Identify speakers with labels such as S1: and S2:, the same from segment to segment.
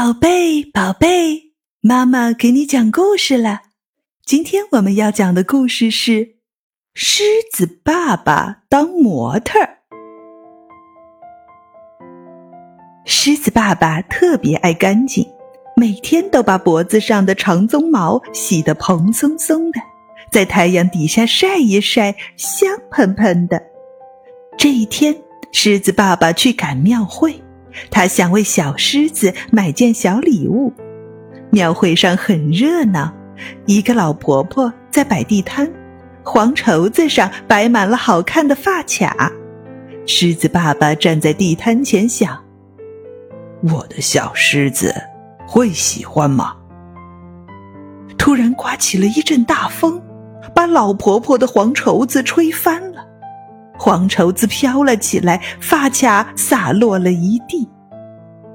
S1: 宝贝，宝贝，妈妈给你讲故事了。今天我们要讲的故事是《狮子爸爸当模特》。狮子爸爸特别爱干净，每天都把脖子上的长鬃毛洗得蓬松松的，在太阳底下晒一晒，香喷喷的。这一天，狮子爸爸去赶庙会。他想为小狮子买件小礼物。庙会上很热闹，一个老婆婆在摆地摊，黄绸子上摆满了好看的发卡。狮子爸爸站在地摊前想：“
S2: 我的小狮子会喜欢吗？”
S1: 突然刮起了一阵大风，把老婆婆的黄绸子吹翻。黄绸子飘了起来，发卡洒落了一地。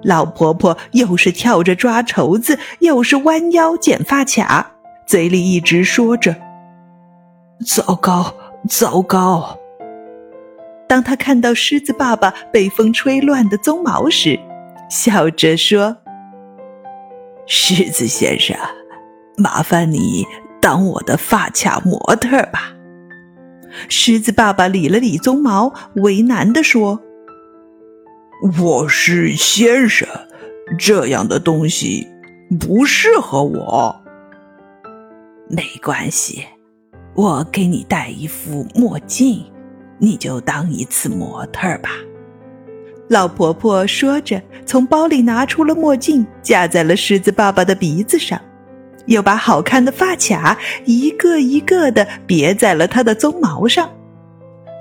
S1: 老婆婆又是跳着抓绸子，又是弯腰捡发卡，嘴里一直说着：“
S2: 糟糕，糟糕。”
S1: 当他看到狮子爸爸被风吹乱的鬃毛时，笑着说：“
S2: 狮子先生，麻烦你当我的发卡模特吧。”
S1: 狮子爸爸理了理鬃毛，为难地说：“
S2: 我是先生，这样的东西不适合我。
S3: 没关系，我给你戴一副墨镜，你就当一次模特吧。”
S1: 老婆婆说着，从包里拿出了墨镜，架在了狮子爸爸的鼻子上。又把好看的发卡一个一个的别在了他的鬃毛上。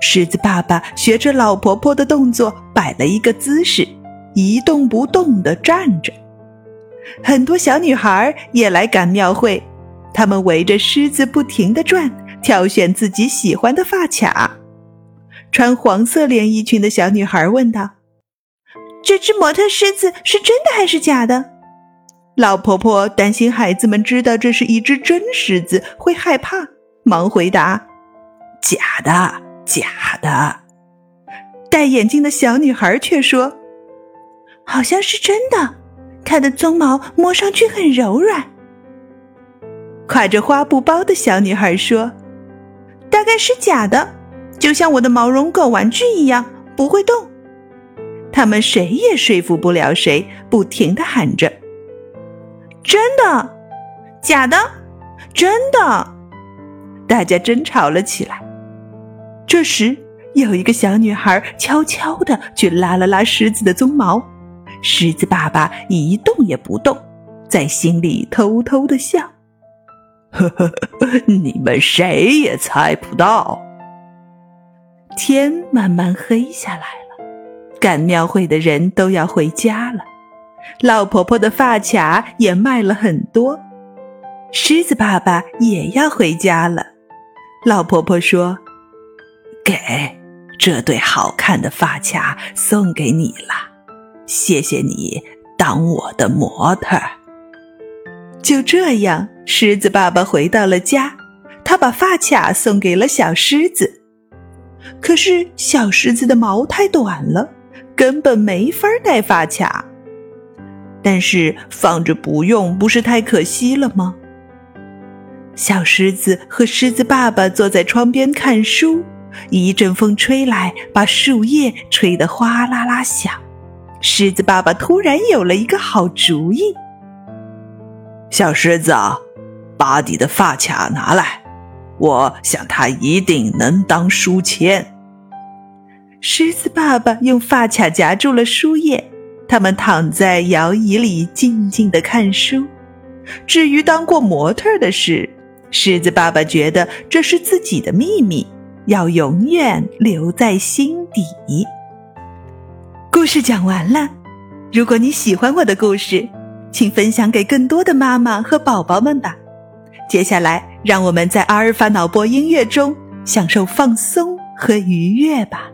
S1: 狮子爸爸学着老婆婆的动作摆了一个姿势，一动不动地站着。很多小女孩也来赶庙会，她们围着狮子不停地转，挑选自己喜欢的发卡。穿黄色连衣裙的小女孩问道：“这只模特狮子是真的还是假的？”老婆婆担心孩子们知道这是一只真狮子会害怕，忙回答：“
S3: 假的，假的。”
S1: 戴眼镜的小女孩却说：“好像是真的，它的鬃毛摸上去很柔软。”挎着花布包的小女孩说：“大概是假的，就像我的毛绒狗玩具一样不会动。”他们谁也说服不了谁，不停的喊着。真的，假的，真的，大家争吵了起来。这时，有一个小女孩悄悄的去拉了拉狮子的鬃毛，狮子爸爸一动也不动，在心里偷偷的笑：“
S2: 呵呵，你们谁也猜不到。”
S1: 天慢慢黑下来了，赶庙会的人都要回家了。老婆婆的发卡也卖了很多，狮子爸爸也要回家了。老婆婆说：“
S3: 给这对好看的发卡送给你了，谢谢你当我的模特。”
S1: 就这样，狮子爸爸回到了家，他把发卡送给了小狮子。可是小狮子的毛太短了，根本没法戴发卡。但是放着不用，不是太可惜了吗？小狮子和狮子爸爸坐在窗边看书，一阵风吹来，把树叶吹得哗啦啦响。狮子爸爸突然有了一个好主意：“
S2: 小狮子，把你的发卡拿来，我想它一定能当书签。”
S1: 狮子爸爸用发卡夹住了书页。他们躺在摇椅里静静的看书。至于当过模特的事，狮子爸爸觉得这是自己的秘密，要永远留在心底。故事讲完了，如果你喜欢我的故事，请分享给更多的妈妈和宝宝们吧。接下来，让我们在阿尔法脑波音乐中享受放松和愉悦吧。